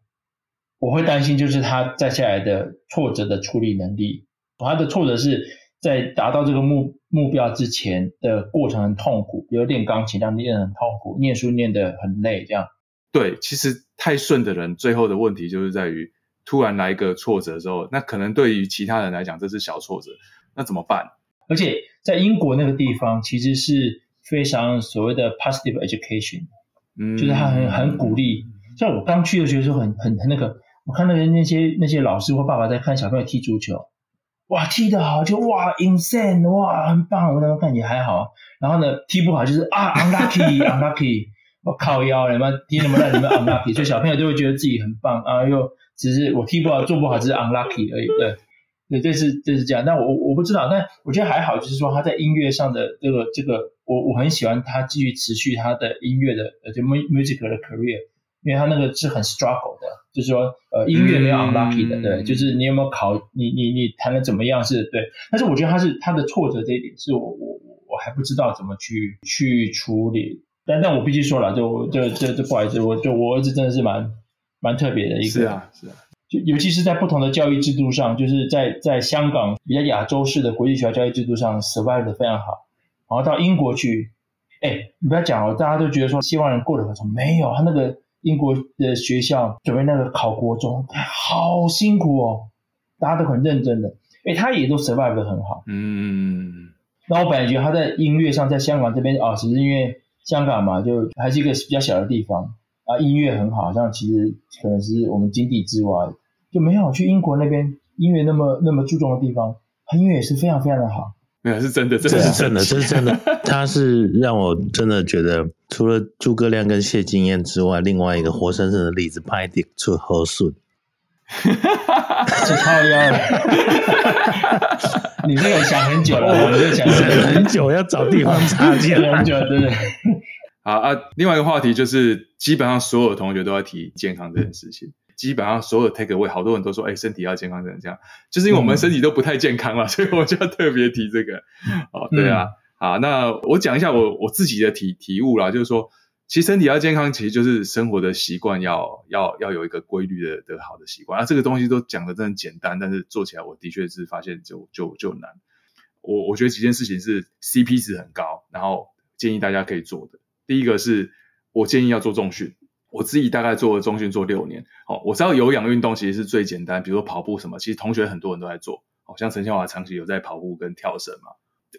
C: 我会担心就是他再下来的挫折的处理能力。他的挫折是。在达到这个目目标之前的过程很痛苦，比如练钢琴让你练得很痛苦，念书念得很累，这样。
B: 对，其实太顺的人，最后的问题就是在于突然来一个挫折之后，那可能对于其他人来讲这是小挫折，那怎么办？
C: 而且在英国那个地方，其实是非常所谓的 positive education，嗯，就是他很很鼓励。像我刚去的时候，很很很那个，我看那个那些那些老师或爸爸在看小朋友踢足球。哇，踢得好就哇，insane，哇，很棒。我那时候看也还好，然后呢，踢不好就是啊，unlucky，unlucky，[LAUGHS] 我靠腰，你们踢那么烂，你们 unlucky，所以小朋友就会觉得自己很棒啊，又只是我踢不好，做不好，只是 unlucky 而已。对，对，这是这是这样。但我我不知道，但我觉得还好，就是说他在音乐上的这个这个，我我很喜欢他继续持续他的音乐的呃，就 music 的 career。因为他那个是很 struggle 的，就是说呃音乐没有 unlucky 的，
B: 嗯、
C: 对，就是你有没有考你你你弹的怎么样是对，但是我觉得他是他的挫折这一点是我我我还不知道怎么去去处理，但但我必须说了，就就就就不好意思，我就我儿子真的是蛮蛮特别的一个，
B: 是啊是啊，
C: 就尤其是在不同的教育制度上，就是在在香港比较亚洲式的国际学校教育制度上 survive 的非常好，然后到英国去，哎，你不要讲哦，大家都觉得说西方人过得很好，没有他那个。英国的学校准备那个考国中，好辛苦哦，大家都很认真的。诶，他也都 survive 得很好。
B: 嗯，
C: 那我本来觉得他在音乐上，在香港这边啊，其实因为香港嘛，就还是一个比较小的地方啊，音乐很好，像其实可能是我们井底之蛙，就没有去英国那边音乐那么那么注重的地方，他音乐也是非常非常的好。
B: 没有，是真的，
A: 这是真的，这是真的。他是让我真的觉得，除了诸葛亮跟谢金燕之外，另外一个活生生的例子，拍的出好顺，[LAUGHS]
C: 这靠腰了。[LAUGHS] 你这个想很久了，我就想
A: 很久，要找地方插进来
C: 很久，对不对？
B: 好啊，另外一个话题就是，基本上所有的同学都要提健康这件事情。基本上所有 take away，好多人都说，哎、欸，身体要健康，怎样这样？就是因为我们身体都不太健康了，嗯、[LAUGHS] 所以我就要特别提这个。哦，对啊，嗯、好，那我讲一下我我自己的体体悟啦，就是说，其实身体要健康，其实就是生活的习惯要要要有一个规律的的好的习惯。啊，这个东西都讲的真的简单，但是做起来，我的确是发现就就就难。我我觉得几件事情是 CP 值很高，然后建议大家可以做的。第一个是我建议要做重训。我自己大概做了重训做六年，好，我知道有氧运动其实是最简单，比如说跑步什么，其实同学很多人都在做，好像陈千华长期有在跑步跟跳绳嘛，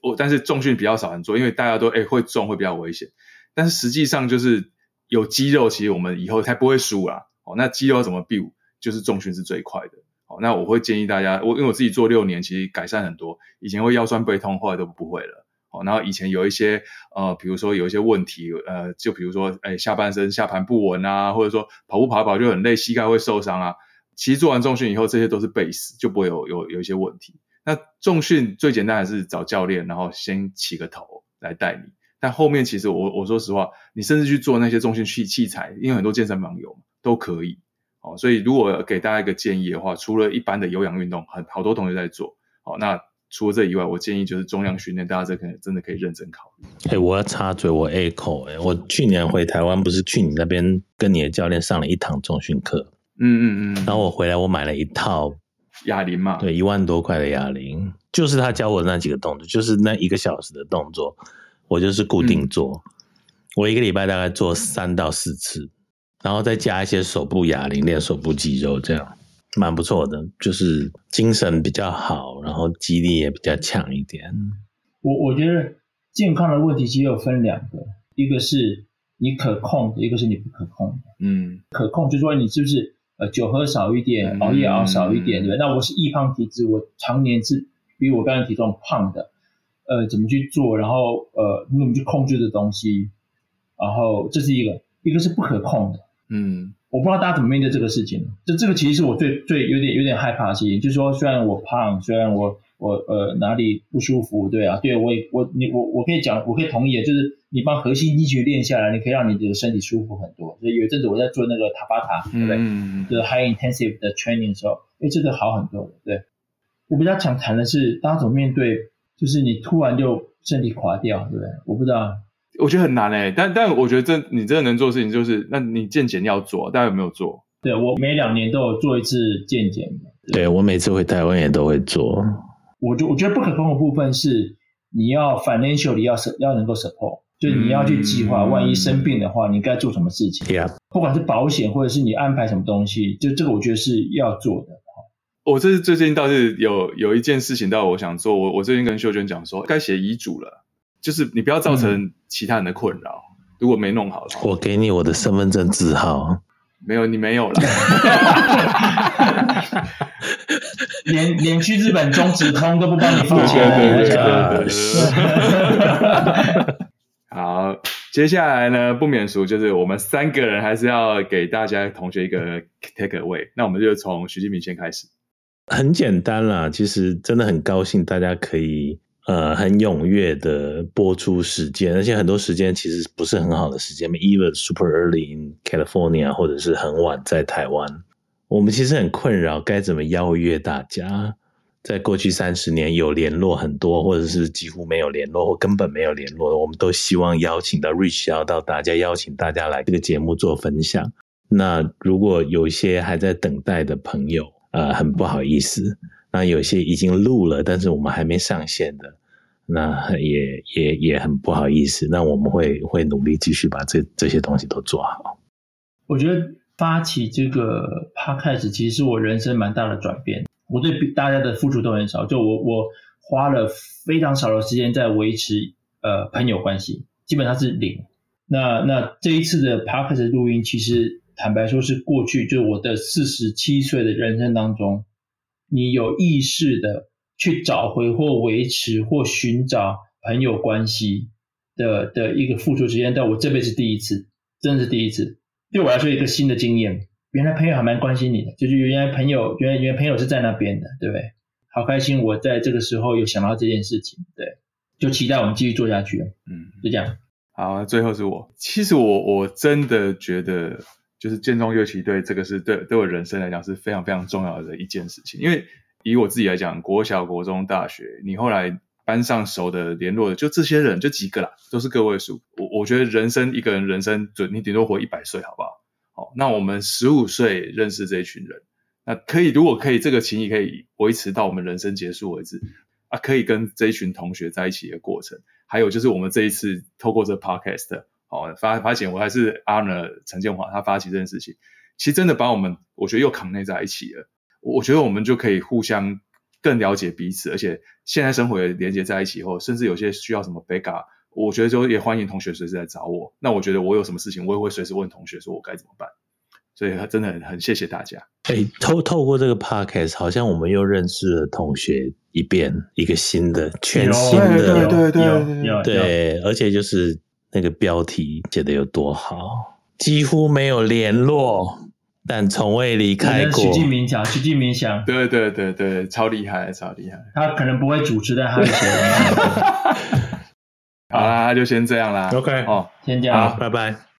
B: 我但是重训比较少人做，因为大家都诶、欸、会重会比较危险，但是实际上就是有肌肉，其实我们以后才不会输啦，哦，那肌肉怎么 build，就是重训是最快的，好，那我会建议大家，我因为我自己做六年，其实改善很多，以前会腰酸背痛，后来都不会了。哦，然后以前有一些呃，比如说有一些问题，呃，就比如说，哎，下半身下盘不稳啊，或者说跑步跑跑就很累，膝盖会受伤啊。其实做完重训以后，这些都是 base，就不会有有有一些问题。那重训最简单还是找教练，然后先起个头来带你。但后面其实我我说实话，你甚至去做那些重训器器材，因为很多健身房有都可以。哦，所以如果给大家一个建议的话，除了一般的有氧运动，很好多同学在做。哦，那。除了这以外，我建议就是重量训练，大家这可能真的可以认真考虑。
A: 哎、欸，我要插嘴，我 echo 哎，我去年回台湾，不是去你那边跟你的教练上了一堂重训课，
B: 嗯嗯嗯，
A: 然后我回来，我买了一套
B: 哑铃嘛，
A: 对，一万多块的哑铃，就是他教我的那几个动作，就是那一个小时的动作，我就是固定做，嗯、我一个礼拜大概做三到四次，然后再加一些手部哑铃练手部肌肉，这样。蛮不错的，就是精神比较好，然后肌力也比较强一点。
C: 我我觉得健康的问题其实有分两个，一个是你可控的，一个是你不可控的。
B: 嗯，
C: 可控就是说你是不是呃酒喝少一点，熬夜熬少一点，对、嗯、那我是易胖体质，我常年是比我刚才体重胖的，呃，怎么去做？然后呃，你怎么去控制这东西？然后这是一个，一个是不可控的。
B: 嗯。
C: 我不知道大家怎么面对这个事情，这这个其实是我最最有点有点害怕的事情，就是说，虽然我胖，虽然我我呃哪里不舒服，对啊，对我也我你我我可以讲，我可以同意的，就是你帮核心肌群练下来，你可以让你的身体舒服很多。所以有一阵子我在做那个塔巴塔，对不对？嗯、就是 high intensive 的 training 的时候，哎，这个好很多的。对，我比较想谈的是，大家怎么面对，就是你突然就身体垮掉，对不对？我不知道。
B: 我觉得很难诶、欸，但但我觉得这你真的能做的事情就是，那你健检要做，大家有没有做？
C: 对，我每两年都有做一次健检。
A: 对，我每次回台湾也都会做。
C: 我就我觉得不可控的部分是你要 financially 要要能够 support，就是你要去计划，万一生病的话，你该做什么事情。
A: 对
C: 不管是保险或者是你安排什么东西，就这个我觉得是要做的。
B: 我这是最近倒是有有一件事情，倒我想做，我我最近跟秀娟讲说，该写遗嘱了。就是你不要造成其他人的困扰，嗯、如果没弄好的话，
A: 我给你我的身份证字号。
B: 没有，你没有了。
C: 连连去日本中直通都不帮你付钱。[LAUGHS]
B: 好，接下来呢，不免俗，就是我们三个人还是要给大家同学一个 take away。那我们就从徐敬明先开始。
A: 很简单啦，其实真的很高兴大家可以。呃很踊跃的播出时间，而且很多时间其实不是很好的时间，even super early in California，或者是很晚在台湾，我们其实很困扰该怎么邀约大家。在过去三十年，有联络很多，或者是几乎没有联络，或根本没有联络，我们都希望邀请到 reach 要到大家，邀请大家来这个节目做分享。那如果有一些还在等待的朋友，呃，很不好意思。那有些已经录了，但是我们还没上线的，那也也也很不好意思。那我们会会努力继续把这这些东西都做好。
C: 我觉得发起这个 podcast 其实是我人生蛮大的转变。我对大家的付出都很少，就我我花了非常少的时间在维持呃朋友关系，基本上是零。那那这一次的 podcast 录音，其实坦白说是过去就我的四十七岁的人生当中，你有意识的去找回或维持或寻找朋友关系的的一个付出时间，但我这辈子第一次，真的是第一次，对我来说一个新的经验。原来朋友还蛮关心你的，就是原来朋友，原来原来朋友是在那边的，对不对？好开心，我在这个时候有想到这件事情，对，就期待我们继续做下去。嗯，就这样。
B: 好，最后是我，其实我我真的觉得，就是建中乐器队这个是对对我人生来讲是非常非常重要的一件事情，因为以我自己来讲，国小、国中、大学，你后来班上熟的、联络的，就这些人，就几个啦，都是个位数。我我觉得人生一个人人生准，你顶多活一百岁，好不好？好那我们十五岁认识这一群人，那可以，如果可以，这个情谊可以维持到我们人生结束为止啊，可以跟这一群同学在一起的过程。还有就是我们这一次透过这 podcast，哦，发发现我还是 honor 陈建华他发起这件事情，其实真的把我们我觉得又 connect 在一起了。我觉得我们就可以互相更了解彼此，而且现在生活也连接在一起以后，甚至有些需要什么 backup。我觉得就也欢迎同学随时来找我。那我觉得我有什么事情，我也会随时问同学，说我该怎么办。所以真的很很谢谢大家。
A: 哎，透透过这个 podcast，好像我们又认识了同学一遍，一个新的、全新的，
B: 对对对对
A: 对，对，而且就是那个标题写得有多好，几乎没有联络，但从未离开过。
C: 徐静明讲，徐静明讲，
B: 对对对对，超厉害，超厉害。
C: 他可能不会主持，但他会写。[LAUGHS]
B: 好啦，就先这样啦。
A: OK，
C: 哦，先这样，
A: 拜拜。